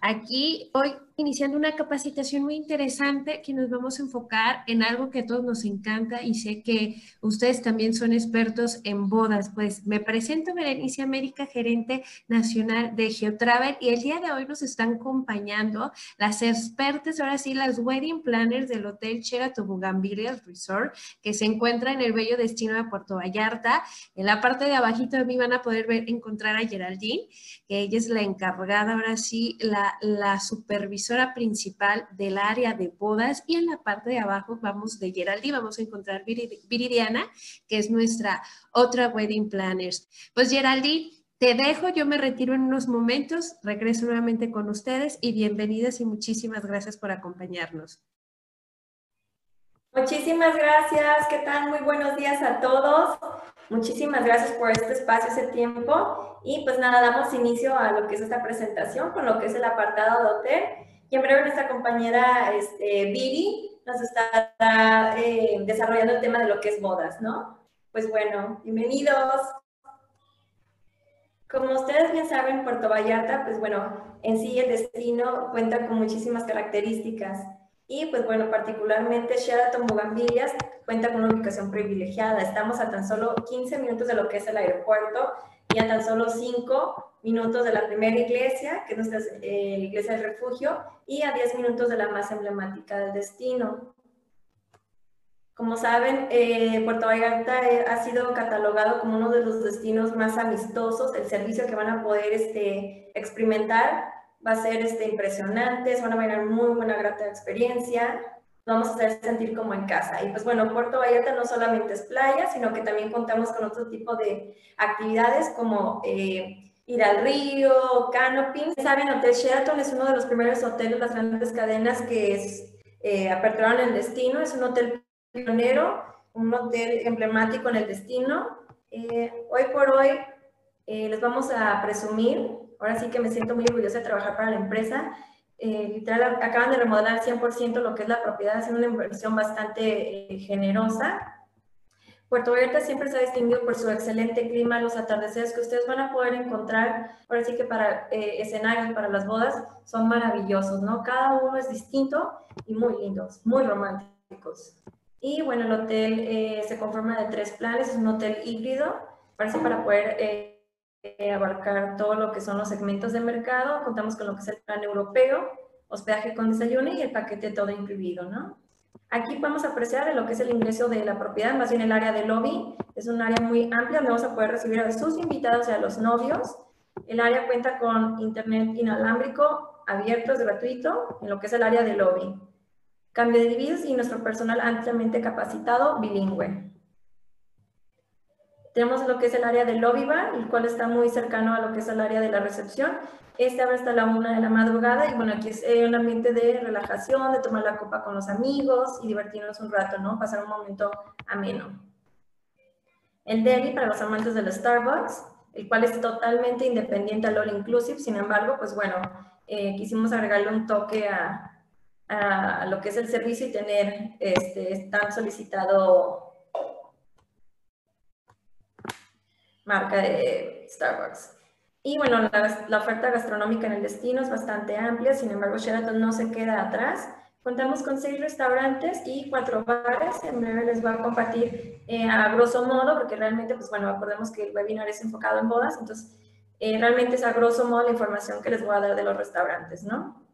Aquí hoy iniciando una capacitación muy interesante que nos vamos a enfocar en algo que a todos nos encanta y sé que ustedes también son expertos en bodas. Pues me presento Berenice América, gerente nacional de Geotravel y el día de hoy nos están acompañando las expertas, ahora sí, las wedding planners del Hotel Sheraton Bougainvillea Resort que se encuentra en el bello destino de Puerto Vallarta. En la parte de abajito de mí van a poder ver, encontrar a Geraldine, que ella es la encargada, ahora sí, la, la supervisora principal del área de bodas y en la parte de abajo vamos de Geraldine, vamos a encontrar Viridiana, que es nuestra otra wedding planners. Pues Geraldine, te dejo, yo me retiro en unos momentos, regreso nuevamente con ustedes y bienvenidas y muchísimas gracias por acompañarnos. Muchísimas gracias, ¿qué tal? Muy buenos días a todos. Muchísimas gracias por este espacio, ese tiempo. Y pues nada, damos inicio a lo que es esta presentación con lo que es el apartado de hotel. Y en breve nuestra compañera este, nos estará eh, desarrollando el tema de lo que es bodas, ¿no? Pues bueno, bienvenidos. Como ustedes bien saben, Puerto Vallarta, pues bueno, en sí el destino cuenta con muchísimas características. Y pues bueno, particularmente Sheraton Bougainvilleas cuenta con una ubicación privilegiada. Estamos a tan solo 15 minutos de lo que es el aeropuerto y a tan solo 5 minutos de la primera iglesia, que es nuestra eh, iglesia del refugio, y a 10 minutos de la más emblemática del destino. Como saben, eh, Puerto Vallarta eh, ha sido catalogado como uno de los destinos más amistosos. El servicio que van a poder este, experimentar va a ser este, impresionante, se van a tener muy buena, grata experiencia, vamos a hacer sentir como en casa. Y pues bueno, Puerto Vallarta no solamente es playa, sino que también contamos con otro tipo de actividades como ir al río, canoping. Saben, Hotel Sheraton es uno de los primeros hoteles, las grandes cadenas que es, eh, aperturaron el destino. Es un hotel pionero, un hotel emblemático en el destino. Eh, hoy por hoy eh, les vamos a presumir, ahora sí que me siento muy orgullosa de trabajar para la empresa. Eh, literal, acaban de remodelar 100% lo que es la propiedad, haciendo una inversión bastante generosa Puerto Vallarta siempre se ha distinguido por su excelente clima, los atardeceres que ustedes van a poder encontrar, ahora sí que para eh, escenarios, para las bodas, son maravillosos, ¿no? Cada uno es distinto y muy lindos, muy románticos. Y bueno, el hotel eh, se conforma de tres planes, es un hotel híbrido, parece para poder eh, abarcar todo lo que son los segmentos de mercado. Contamos con lo que es el plan europeo, hospedaje con desayuno y el paquete todo incluido, ¿no? Aquí podemos apreciar lo que es el ingreso de la propiedad, más bien el área de lobby. Es un área muy amplia donde vamos a poder recibir a sus invitados y a los novios. El área cuenta con internet inalámbrico abierto, es gratuito, en lo que es el área de lobby. Cambio de divisas y nuestro personal ampliamente capacitado bilingüe. Tenemos lo que es el área del lobby bar, el cual está muy cercano a lo que es el área de la recepción. Este abre hasta la una de la madrugada y bueno, aquí es eh, un ambiente de relajación, de tomar la copa con los amigos y divertirnos un rato, ¿no? Pasar un momento ameno. El deli para los amantes del Starbucks, el cual es totalmente independiente al All Inclusive, sin embargo, pues bueno, eh, quisimos agregarle un toque a, a, lo que es el servicio y tener este tan solicitado marca de Starbucks. Y bueno, la, oferta gastronómica en el destino es bastante amplia, sin embargo Sheraton no se queda atrás. Contamos con seis restaurantes y cuatro bares. En breve les voy a compartir eh, a grosso modo, porque realmente, pues bueno, acordemos que el webinar es enfocado en bodas, entonces eh, realmente es a grosso modo la información que les voy a dar de los restaurantes, ¿no?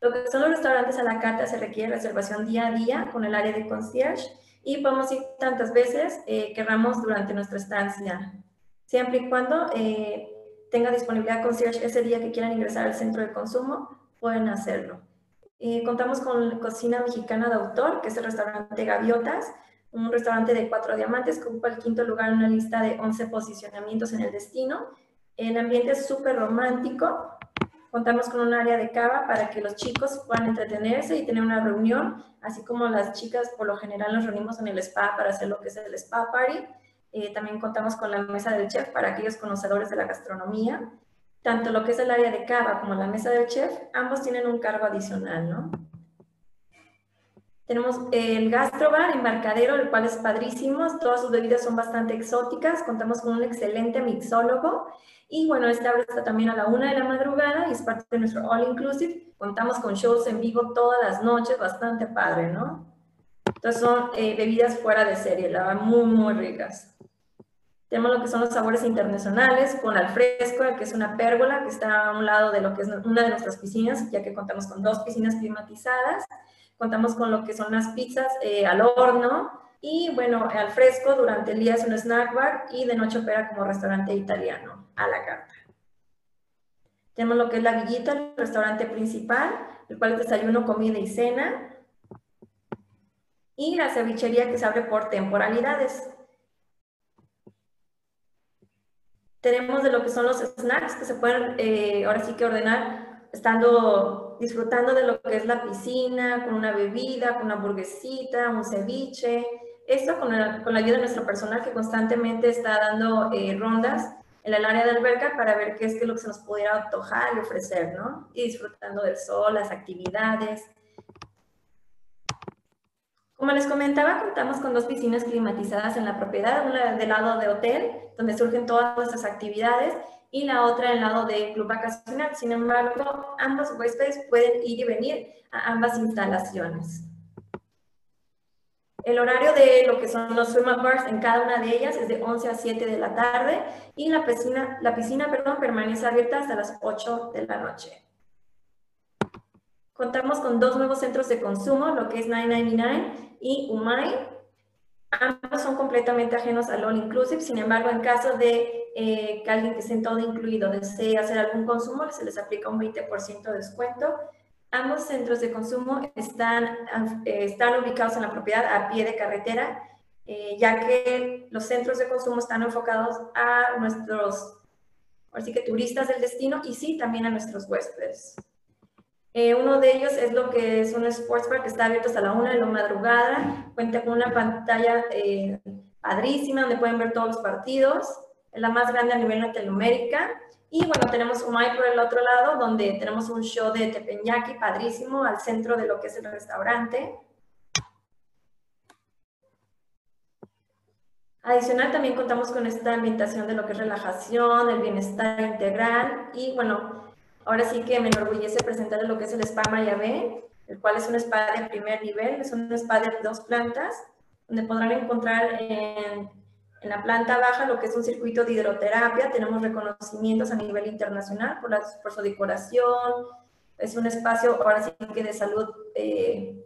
Lo que son los restaurantes a la carta se requiere reservación día a día con el área de concierge y podemos ir tantas veces eh, querramos durante nuestra estancia, siempre y cuando eh, tenga disponibilidad concierge ese día que quieran ingresar al centro de consumo, pueden hacerlo. Eh, contamos con Cocina Mexicana de Autor, que es el restaurante Gaviotas, un restaurante de cuatro diamantes que ocupa el quinto lugar en una lista de 11 posicionamientos en el destino. El ambiente es súper romántico, Contamos con un área de cava para que los chicos puedan entretenerse y tener una reunión, así como las chicas por lo general nos reunimos en el spa para hacer lo que es el spa party. Eh, también contamos con la mesa del chef para aquellos conocedores de la gastronomía. Tanto lo que es el área de cava como la mesa del chef, ambos tienen un cargo adicional, ¿no? Tenemos el Gastrobar Embarcadero, el cual es padrísimo. Todas sus bebidas son bastante exóticas. Contamos con un excelente mixólogo. Y bueno, este abre también a la una de la madrugada y es parte de nuestro All Inclusive. Contamos con shows en vivo todas las noches, bastante padre, ¿no? Entonces son eh, bebidas fuera de serie, la muy, muy ricas. Tenemos lo que son los sabores internacionales con alfresco, que es una pérgola que está a un lado de lo que es una de nuestras piscinas, ya que contamos con dos piscinas climatizadas. Contamos con lo que son las pizzas eh, al horno y, bueno, al fresco durante el día es un snack bar y de noche opera como restaurante italiano a la carta. Tenemos lo que es la Villita, el restaurante principal, el cual es desayuno, comida y cena. Y la cevichería que se abre por temporalidades. Tenemos de lo que son los snacks que se pueden eh, ahora sí que ordenar estando disfrutando de lo que es la piscina, con una bebida, con una burguesita, un ceviche. Esto con la, con la ayuda de nuestro personal que constantemente está dando eh, rondas en el área de alberca para ver qué es que lo que se nos pudiera antojar y ofrecer, ¿no? Y disfrutando del sol, las actividades. Como les comentaba, contamos con dos piscinas climatizadas en la propiedad, una del lado de hotel, donde surgen todas nuestras actividades, y la otra del lado de club vacacional. Sin embargo, ambos huéspedes pueden ir y venir a ambas instalaciones. El horario de lo que son los swim bars en cada una de ellas es de 11 a 7 de la tarde y la piscina, la piscina perdón, permanece abierta hasta las 8 de la noche. Contamos con dos nuevos centros de consumo, lo que es 999 y Umay. Ambos son completamente ajenos al All Inclusive, sin embargo, en caso de eh, que alguien que esté en todo incluido desee hacer algún consumo, se les aplica un 20% de descuento. Ambos centros de consumo están, eh, están ubicados en la propiedad a pie de carretera, eh, ya que los centros de consumo están enfocados a nuestros, así que turistas del destino y sí, también a nuestros huéspedes. Eh, uno de ellos es lo que es un sports bar que está abierto hasta la una de la madrugada. Cuenta con una pantalla eh, padrísima donde pueden ver todos los partidos. Es la más grande a nivel Latinoamérica. Y bueno, tenemos Umay por el otro lado, donde tenemos un show de tepenyaki padrísimo al centro de lo que es el restaurante. Adicional, también contamos con esta ambientación de lo que es relajación, el bienestar integral y bueno, Ahora sí que me enorgullece presentarles lo que es el Spa Mayabé, el cual es un spa de primer nivel, es un spa de dos plantas, donde podrán encontrar en, en la planta baja lo que es un circuito de hidroterapia, tenemos reconocimientos a nivel internacional por, por su decoración, es un espacio ahora sí que de salud eh,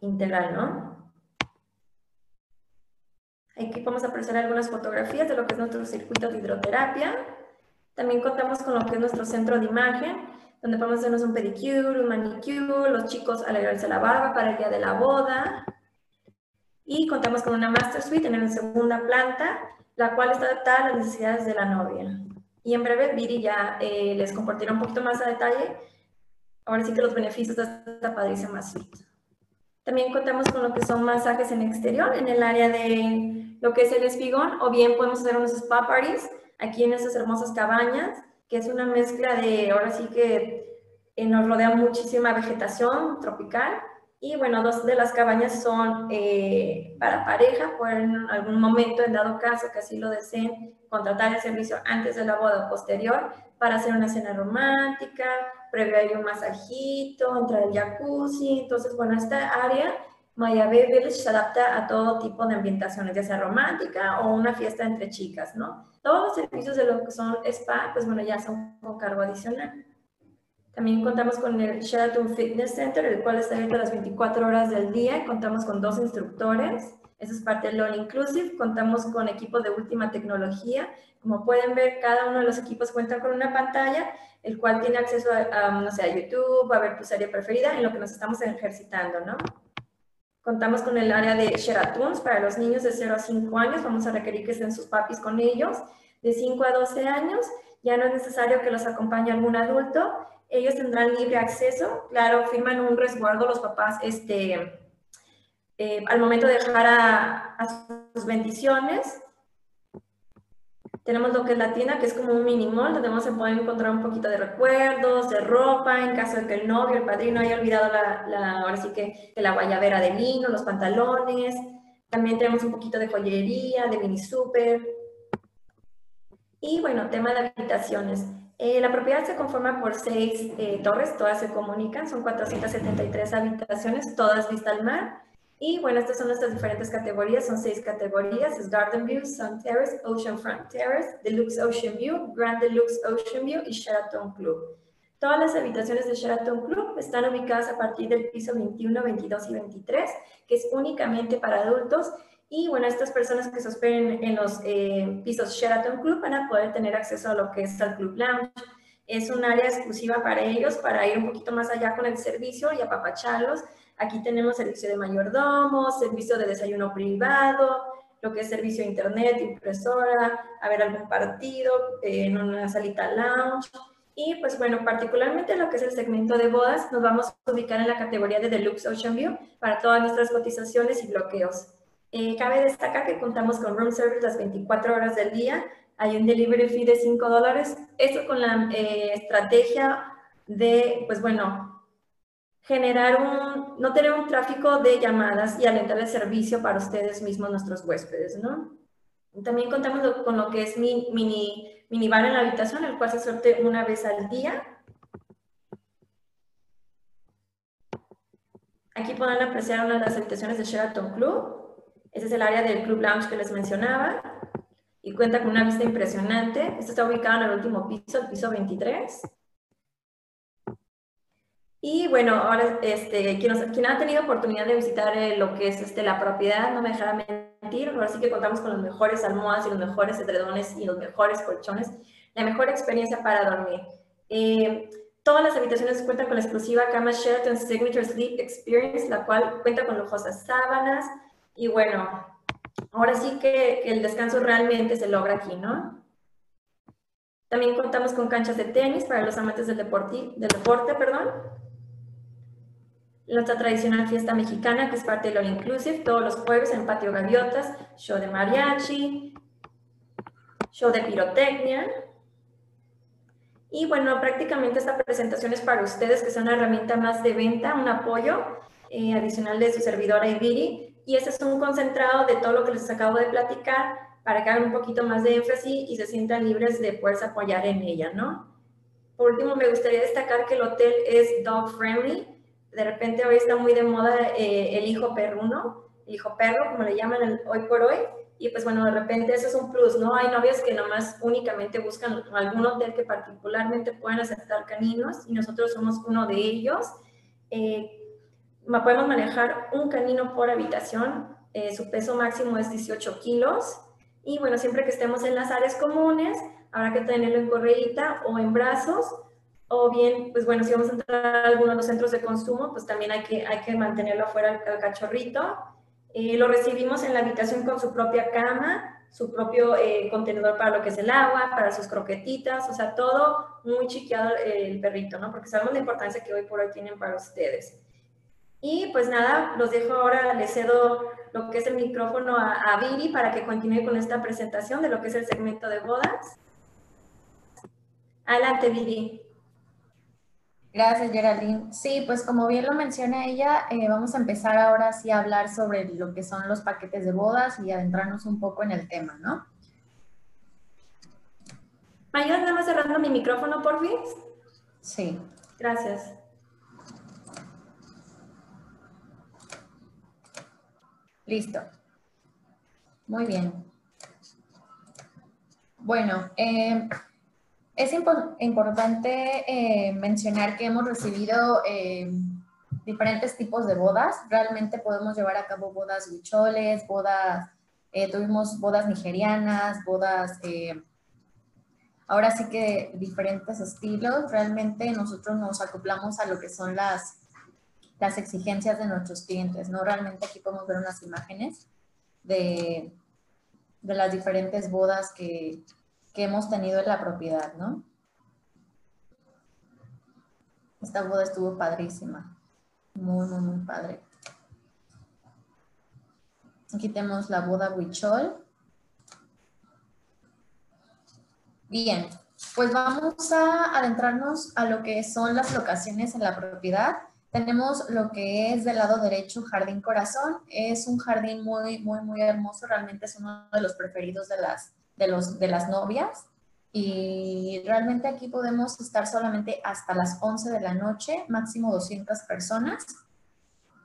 integral, ¿no? Aquí vamos a apreciar algunas fotografías de lo que es nuestro circuito de hidroterapia. También contamos con lo que es nuestro centro de imagen, donde podemos hacernos un pedicure, un manicure, los chicos alegrarse la barba para el día de la boda. Y contamos con una master suite en la segunda planta, la cual está adaptada a las necesidades de la novia. Y en breve, Viri ya eh, les compartirá un poquito más a detalle, ahora sí que los beneficios de esta padrísima suite. También contamos con lo que son masajes en exterior, en el área de lo que es el espigón, o bien podemos hacer unos spa parties, aquí en estas hermosas cabañas, que es una mezcla de, ahora sí que eh, nos rodea muchísima vegetación tropical. Y bueno, dos de las cabañas son eh, para pareja, pueden en algún momento, en dado caso que así lo deseen, contratar el servicio antes de la boda posterior para hacer una cena romántica, previo hay un masajito, entrar al jacuzzi. Entonces, bueno, esta área Maya Village se adapta a todo tipo de ambientaciones, ya sea romántica o una fiesta entre chicas, ¿no? Todos los servicios de lo que son spa, pues bueno, ya son con cargo adicional. También contamos con el Sheraton Fitness Center, el cual está abierto las 24 horas del día. Contamos con dos instructores. Eso es parte del All Inclusive. Contamos con equipos de última tecnología. Como pueden ver, cada uno de los equipos cuenta con una pantalla, el cual tiene acceso a, no sé, a YouTube, a ver tu serie preferida, en lo que nos estamos ejercitando, ¿no? Contamos con el área de Sheratoons para los niños de 0 a 5 años. Vamos a requerir que estén sus papis con ellos. De 5 a 12 años ya no es necesario que los acompañe algún adulto. Ellos tendrán libre acceso. Claro, firman un resguardo los papás este, eh, al momento de dejar a sus bendiciones Tenemos lo que es la tienda, que es como un mini mall, donde vamos a poder encontrar un poquito de recuerdos, de ropa, en caso de que el novio, el padrino haya olvidado la, la ahora sí que, que la guayabera de lino, los pantalones. También tenemos un poquito de joyería, de mini super. Y bueno, tema de habitaciones. Eh, la propiedad se conforma por seis eh, torres, todas se comunican, son 473 habitaciones, todas vista al mar. Y bueno, estas son nuestras diferentes categorías, son seis categorías, es Garden View, Sun Terrace, Ocean Front Terrace, Deluxe Ocean View, Grand Deluxe Ocean View y Sheraton Club. Todas las habitaciones de Sheraton Club están ubicadas a partir del piso 21, 22 y 23, que es únicamente para adultos. Y bueno, estas personas que se hospeden en los eh, pisos Sheraton Club van a poder tener acceso a lo que es el Club Lounge. Es un área exclusiva para ellos, para ir un poquito más allá con el servicio y apapacharlos. Aquí tenemos servicio de mayordomo, servicio de desayuno privado, lo que es servicio de internet, impresora, a ver algún partido eh, en una salita lounge. Y pues bueno, particularmente lo que es el segmento de bodas, nos vamos a ubicar en la categoría de Deluxe Ocean View para todas nuestras cotizaciones y bloqueos. Eh, cabe destacar que contamos con room service las 24 horas del día. Hay un delivery fee de 5 dólares. Esto con la eh, estrategia de, pues bueno, generar un, no tener un tráfico de llamadas y alentar el servicio para ustedes mismos, nuestros huéspedes, ¿no? También contamos con lo que es mini minibar en la habitación, el cual se suelte una vez al día. Aquí pueden apreciar una de las habitaciones de Sheraton Club. Ese es el área del Club Lounge que les mencionaba. Y cuenta con una vista impresionante. Esto está ubicado en el último piso, el piso 23. Y bueno, ahora este, quien, ha tenido oportunidad de visitar eh, lo que es este, la propiedad, no me dejará mentir, ahora sí que contamos con los mejores almohadas y los mejores edredones y los mejores colchones, la mejor experiencia para dormir. Eh, todas las habitaciones cuentan con la exclusiva cama Sheraton Signature Sleep Experience, la cual cuenta con lujosas sábanas y bueno, ahora sí que, que el descanso realmente se logra aquí, ¿no? También contamos con canchas de tenis para los amantes del deporte, del deporte perdón nuestra tradicional fiesta mexicana, que es parte del All Inclusive, todos los jueves en Patio Gaviotas, show de mariachi, show de pirotecnia. Y bueno, prácticamente esta presentación es para ustedes, que es una herramienta más de venta, un apoyo eh, adicional de su servidora Ibiri. Y este es un concentrado de todo lo que les acabo de platicar para que hagan un poquito más de énfasis y se sientan libres de poderse apoyar en ella, ¿no? Por último, me gustaría destacar que el hotel es dog friendly, de repente hoy está muy de moda eh, el hijo perruno, el hijo perro, como le llaman hoy por hoy, y pues bueno, de repente eso es un plus, ¿no? Hay novias que nomás únicamente buscan algún hotel que particularmente puedan aceptar caninos y nosotros somos uno de ellos. Eh, podemos manejar un canino por habitación, eh, su peso máximo es 18 kilos y bueno, siempre que estemos en las áreas comunes, habrá que tenerlo en correíta o en brazos o bien, pues bueno, si vamos a entrar a alguno de los centros de consumo, pues también hay que, hay que mantenerlo afuera al, cachorrito. Eh, lo recibimos en la habitación con su propia cama, su propio eh, contenedor para lo que es el agua, para sus croquetitas, o sea, todo muy chiqueado el perrito, ¿no? Porque sabemos la importancia que hoy por hoy tienen para ustedes. Y pues nada, los dejo ahora, les cedo lo que es el micrófono a, a Viri para que continúe con esta presentación de lo que es el segmento de bodas. Adelante, Viri. Gracias, Geraldine. Sí, pues como bien lo menciona ella, eh, vamos a empezar ahora sí a hablar sobre lo que son los paquetes de bodas y adentrarnos un poco en el tema, ¿no? ¿Me ayudas nada más cerrando mi micrófono, por fin? Sí. Gracias. Listo. Muy bien. Bueno, eh, es importante eh, mencionar que hemos recibido eh, diferentes tipos de bodas. Realmente podemos llevar a cabo bodas huicholes, bodas, eh, tuvimos bodas nigerianas, bodas, ahora sí que diferentes estilos. Realmente nosotros nos acoplamos a lo que son las, las exigencias de nuestros clientes, ¿no? Realmente aquí podemos ver unas imágenes de, de las diferentes bodas que, que hemos tenido en la propiedad, ¿no? Esta boda estuvo padrísima. Muy, muy, muy padre. Aquí tenemos la boda Huichol. Bien, pues vamos a adentrarnos a lo que son las locaciones en la propiedad. Tenemos lo que es del lado derecho Jardín Corazón. Es un jardín muy, muy, muy hermoso. Realmente es uno de los preferidos de las, de los, de las novias. Y realmente aquí podemos estar solamente hasta las 11 de la noche, máximo 200 personas.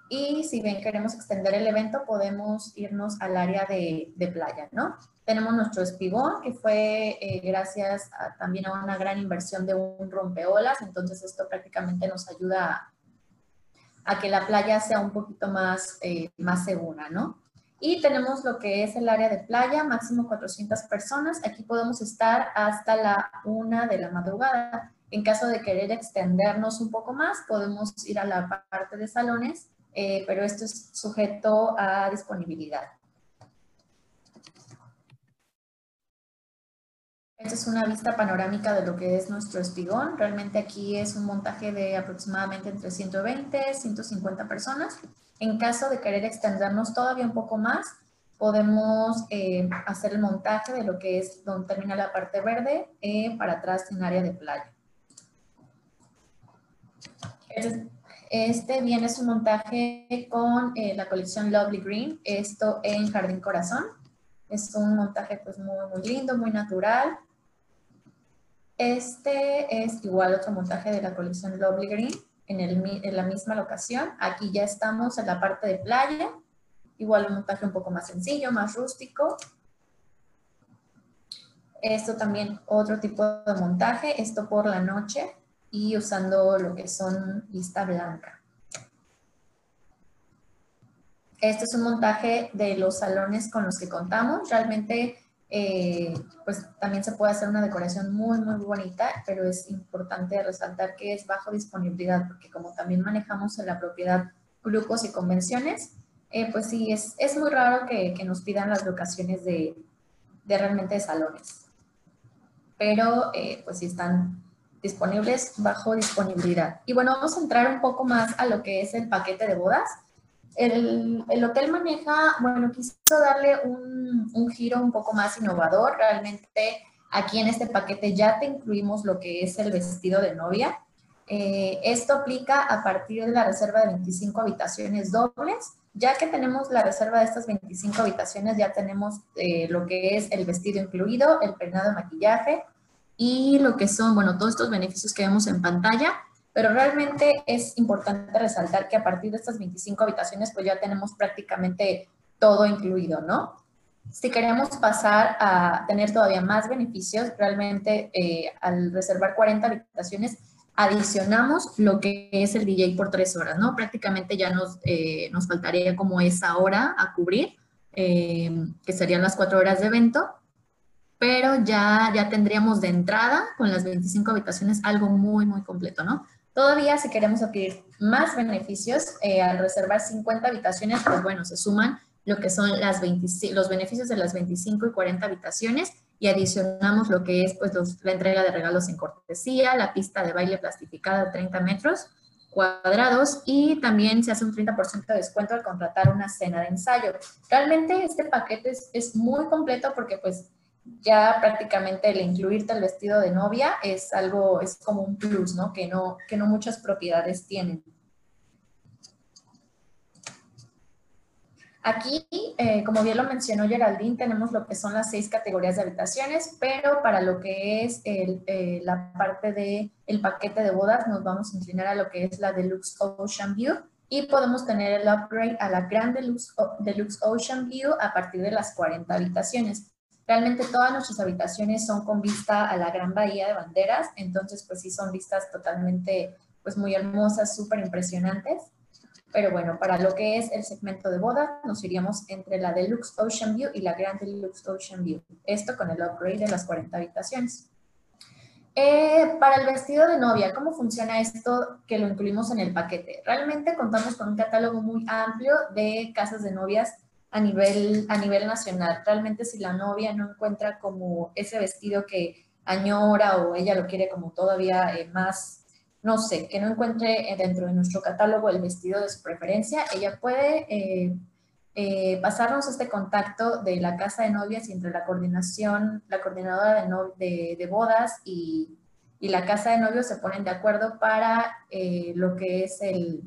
Y si bien queremos extender el evento, podemos irnos al área de, de playa, ¿no? Tenemos nuestro espigón, que fue eh, gracias también a una gran inversión de un rompeolas, entonces esto prácticamente nos ayuda a, que la playa sea un poquito más, eh, más segura, ¿no? Y tenemos lo que es el área de playa, máximo 400 personas. Aquí podemos estar hasta la una de la madrugada. En caso de querer extendernos un poco más, podemos ir a la parte de salones, eh, pero esto es sujeto a disponibilidad. Esta es una vista panorámica de lo que es nuestro espigón. Realmente aquí es un montaje de aproximadamente entre 120 y 150 personas. En caso de querer extendernos todavía un poco más, podemos eh, hacer el montaje de lo que es donde termina la parte verde eh, para atrás en área de playa. Este, este viene es un montaje con eh, la colección Lovely Green, esto en Jardín Corazón. Es un montaje pues muy, muy lindo, muy natural. Este es igual otro montaje de la colección Lovely Green en, el, en la misma locación. Aquí ya estamos en la parte de playa. Igual un montaje un poco más sencillo, más rústico. Esto también otro tipo de montaje, esto por la noche y usando lo que son vista blanca. Este es un montaje de los salones con los que contamos. Realmente eh, pues también se puede hacer una decoración muy, muy bonita, pero es importante resaltar que es bajo disponibilidad, porque como también manejamos en la propiedad grupos y convenciones, eh, pues sí, es, es muy raro que, nos pidan las locaciones de, de realmente de salones. Pero eh, pues sí están disponibles bajo disponibilidad. Y bueno, vamos a entrar un poco más a lo que es el paquete de bodas. El, el, hotel maneja, bueno, quiso darle un, un, giro un poco más innovador. Realmente aquí en este paquete ya te incluimos lo que es el vestido de novia. Eh, esto aplica a partir de la reserva de 25 habitaciones dobles. Ya que tenemos la reserva de estas 25 habitaciones, ya tenemos eh, lo que es el vestido incluido, el peinado de maquillaje y lo que son, bueno, todos estos beneficios que vemos en pantalla pero realmente es importante resaltar que a partir de estas 25 habitaciones, pues ya tenemos prácticamente todo incluido, ¿no? Si queremos pasar a tener todavía más beneficios, realmente eh, al reservar 40 habitaciones, adicionamos lo que es el DJ por tres horas, ¿no? Prácticamente ya nos, eh, nos faltaría como esa hora a cubrir, eh, que serían las cuatro horas de evento, pero ya, ya tendríamos de entrada con las 25 habitaciones algo muy, muy completo, ¿no? Todavía si queremos adquirir más beneficios, eh, al reservar 50 habitaciones, pues bueno, se suman lo que son las los beneficios de las 25 y 40 habitaciones y adicionamos lo que es pues la entrega de regalos en cortesía, la pista de baile plastificada de 30 metros cuadrados y también se hace un 30% de descuento al contratar una cena de ensayo. Realmente este paquete es, es muy completo porque pues ya prácticamente el incluirte el vestido de novia es algo, es como un plus, ¿no? Que no, que no muchas propiedades tienen. Aquí, eh, como bien lo mencionó Geraldine, tenemos lo que son las seis categorías de habitaciones, pero para lo que es el, eh, la parte del el paquete de bodas, nos vamos a inclinar a lo que es la Deluxe Ocean View y podemos tener el upgrade a la Gran Deluxe, Deluxe Ocean View a partir de las 40 habitaciones. Realmente todas nuestras habitaciones son con vista a la Gran Bahía de Banderas, entonces pues sí son vistas totalmente pues muy hermosas, súper impresionantes. Pero bueno, para lo que es el segmento de boda, nos iríamos entre la Deluxe Ocean View y la Grand Deluxe Ocean View. Esto con el upgrade de las 40 habitaciones. Eh, para el vestido de novia, ¿cómo funciona esto que lo incluimos en el paquete? Realmente contamos con un catálogo muy amplio de casas de novias a nivel, a nivel nacional. Realmente si la novia no encuentra como ese vestido que añora o ella lo quiere como todavía eh, más, no sé, que no encuentre eh, dentro de nuestro catálogo el vestido de su preferencia, ella puede eh, eh, pasarnos este contacto de la casa de novias entre la coordinación, la coordinadora de, de, bodas y, y, la casa de novios se ponen de acuerdo para lo que es el,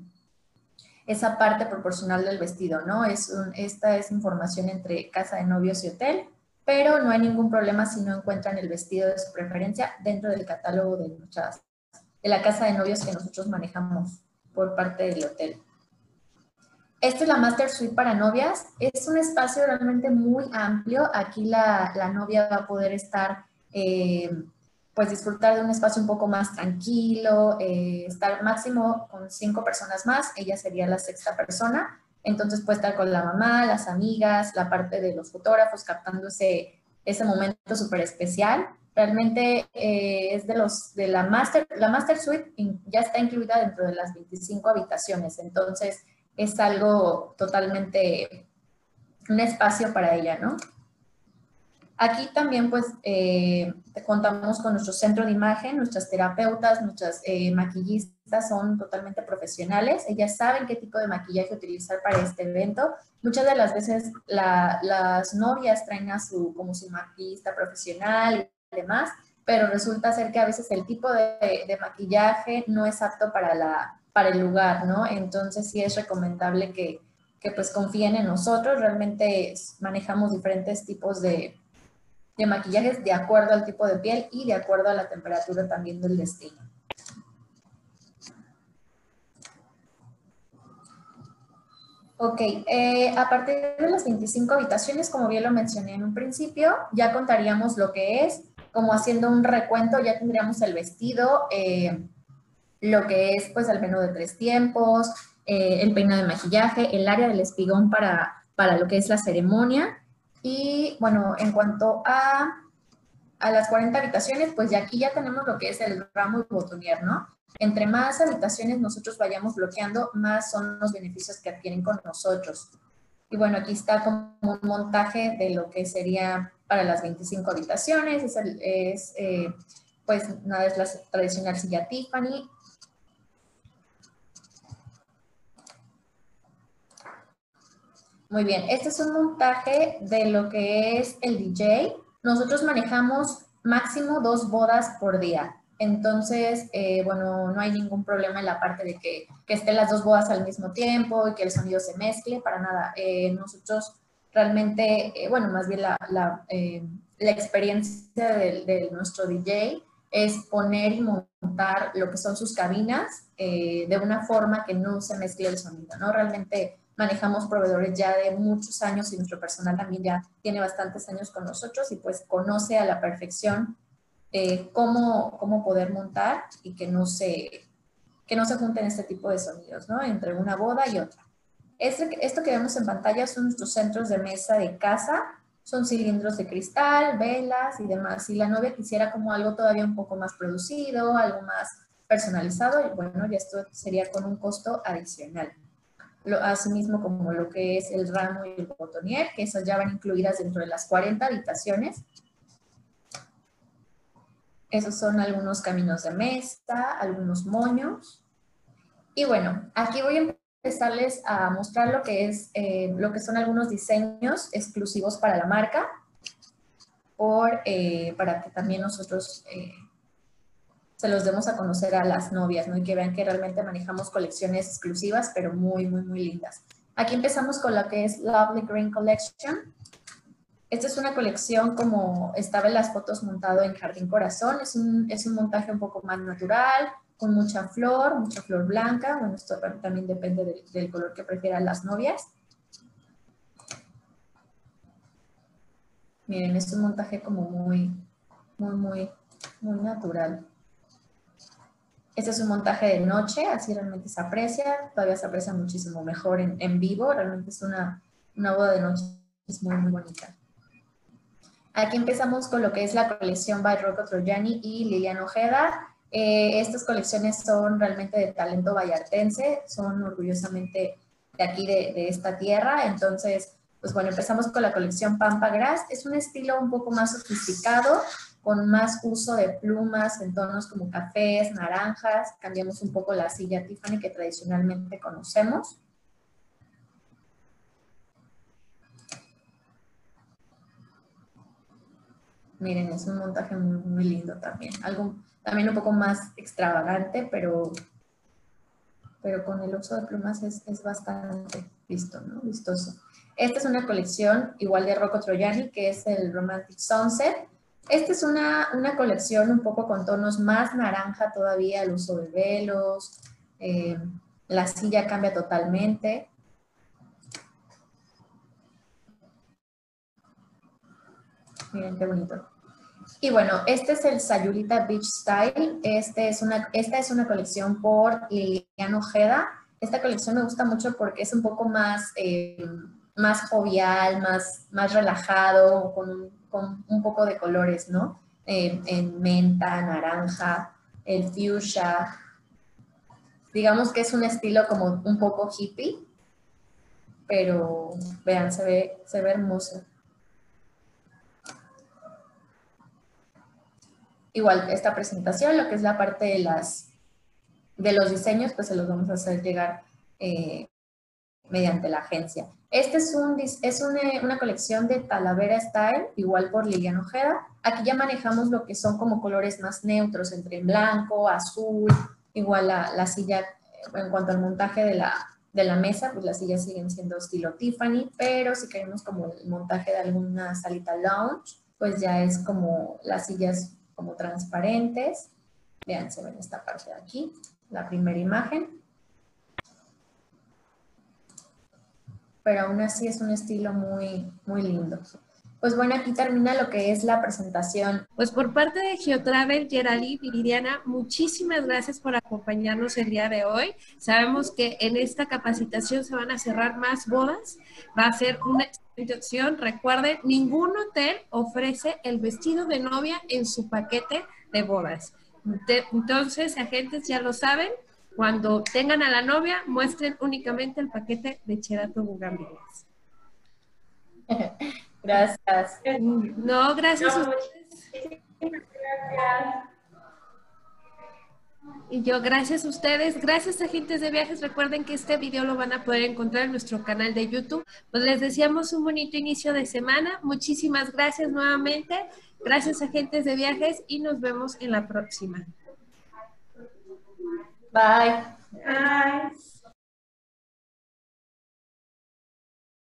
esa parte proporcional del vestido, ¿no? Es esta es información entre casa de novios y hotel, pero no hay ningún problema si no encuentran el vestido de su preferencia dentro del catálogo de, muchas, de la casa de novios que nosotros manejamos por parte del hotel. Esta es la Master Suite para novias. Es un espacio realmente muy amplio. Aquí la, novia va a poder estar, eh, pues disfrutar de un espacio un poco más tranquilo, eh, estar máximo con cinco personas más. Ella sería la sexta persona. Entonces puede estar con la mamá, las amigas, la parte de los fotógrafos captando ese, ese momento súper especial. Realmente eh, es de los de la Master, la Master Suite ya está incluida dentro de las 25 habitaciones. Entonces, es algo totalmente, un espacio para ella, ¿no? Aquí también pues eh, contamos con nuestro centro de imagen, nuestras terapeutas, nuestras eh, maquillistas son totalmente profesionales, ellas saben qué tipo de maquillaje utilizar para este evento. Muchas de las veces las novias traen a su, como su maquillista profesional y demás, pero resulta ser que a veces el tipo de, de maquillaje no es apto para la, para el lugar, ¿no? Entonces sí es recomendable que, que pues confíen en nosotros. Realmente manejamos diferentes tipos de, de maquillajes de acuerdo al tipo de piel y de acuerdo a la temperatura también del destino. Ok, eh, a partir de las 25 habitaciones, como bien lo mencioné en un principio, ya contaríamos lo que es, como haciendo un recuento, ya tendríamos el vestido, eh, lo que es pues el menú de tres tiempos, eh, el peinado de maquillaje, el área del espigón para, para lo que es la ceremonia. Y bueno, en cuanto a, a las 40 habitaciones, pues ya aquí ya tenemos lo que es el ramo y botonier, ¿no? Entre más habitaciones nosotros vayamos bloqueando, más son los beneficios que adquieren con nosotros. Y bueno, aquí está como un montaje de lo que sería para las 25 habitaciones. Es, es eh, pues nada, es la tradicional silla Tiffany. Muy bien, este es un montaje de lo que es el DJ. Nosotros manejamos máximo dos bodas por día. Entonces, eh, bueno, no hay ningún problema en la parte de que, estén las dos bodas al mismo tiempo y que el sonido se mezcle, para nada. Eh, nosotros realmente, eh, bueno, más bien la, la, experiencia de, de, nuestro DJ es poner y montar lo que son sus cabinas de una forma que no se mezcle el sonido, ¿no? Realmente manejamos proveedores ya de muchos años y nuestro personal también ya tiene bastantes años con nosotros y pues conoce a la perfección eh, cómo, cómo poder montar y que no, se, que no se junten este tipo de sonidos, ¿no? Entre una boda y otra. Este, esto que vemos en pantalla son nuestros centros de mesa de casa, son cilindros de cristal, velas y demás. Si la novia quisiera como algo todavía un poco más producido, algo más personalizado, bueno, ya esto sería con un costo adicional lo, asimismo como lo que es el ramo y el botonier, que esas ya van incluidas dentro de las 40 habitaciones. Esos son algunos caminos de mesa, algunos moños. Y bueno, aquí voy a empezarles a mostrar lo que, es, eh, lo que son algunos diseños exclusivos para la marca, por, eh, para que también nosotros eh, se los demos a conocer a las novias, ¿no? Y que vean que realmente manejamos colecciones exclusivas, pero muy, muy, muy lindas. Aquí empezamos con lo que es Lovely Green Collection. Esta es una colección como estaba en las fotos montado en Jardín Corazón. Es un, es un montaje un poco más natural, con mucha flor, mucha flor blanca. Bueno, esto también depende del color que prefieran las novias. Miren, es un montaje como muy, muy, muy, muy natural. Este es un montaje de noche, así realmente se aprecia, todavía se aprecia muchísimo mejor en, en vivo, realmente es una, una boda de noche, es muy, muy bonita. Aquí empezamos con lo que es la colección by Rocco Troyani y Liliana Ojeda. Eh, estas colecciones son realmente de talento vallartense, son orgullosamente de aquí, de, de, esta tierra. Entonces, pues bueno, empezamos con la colección Pampa Grass. Es un estilo un poco más sofisticado, con más uso de plumas en tonos como cafés, naranjas, cambiamos un poco la silla Tiffany que tradicionalmente conocemos. Miren, es un montaje muy, muy lindo también, algo también un poco más extravagante, pero, pero con el uso de plumas es, es bastante visto, ¿no? vistoso. Esta es una colección igual de Rocco Troiani, que es el Romantic Sunset. Esta es una, una colección un poco con tonos más naranja todavía, el uso de velos, eh, la silla cambia totalmente. Miren qué bonito. Y bueno, este es el Sayulita Beach Style. Este es una, esta es una colección por Lilian Ojeda. Esta colección me gusta mucho porque es un poco más, eh, más jovial, más, más relajado, con, con un poco de colores, ¿no? Eh, en menta, naranja, el fuchsia. Digamos que es un estilo como un poco hippie, pero vean, se ve, se ve hermoso. igual esta presentación, lo que es la parte de, las, de los diseños, pues se los vamos a hacer llegar eh, mediante la agencia. Este es, un, es una, colección de Talavera Style, igual por Lilian Ojeda. Aquí ya manejamos lo que son como colores más neutros, entre blanco, azul, igual la, la silla, en cuanto al montaje de la, de la mesa, pues las sillas siguen siendo estilo Tiffany, pero si queremos como el montaje de alguna salita lounge, pues ya es como las sillas como transparentes. Vean, se ven esta parte de aquí, la primera imagen. Pero aún así es un estilo muy, muy lindo. Pues bueno, aquí termina lo que es la presentación. Pues por parte de Geotravel, Geraldine Viridiana, muchísimas gracias por acompañarnos el día de hoy. Sabemos que en esta capacitación se van a cerrar más bodas. Va a ser una excelente opción. Recuerden, ningún hotel ofrece el vestido de novia en su paquete de bodas. Entonces, agentes ya lo saben, cuando tengan a la novia, muestren únicamente el paquete de Cherato Bugambillas. Gracias. No, gracias a ustedes. Y yo, gracias a ustedes, gracias agentes de viajes. Recuerden que este video lo van a poder encontrar en nuestro canal de YouTube. Pues les deseamos un bonito inicio de semana. Muchísimas gracias nuevamente. Gracias agentes de viajes y nos vemos en la próxima. Bye. Bye.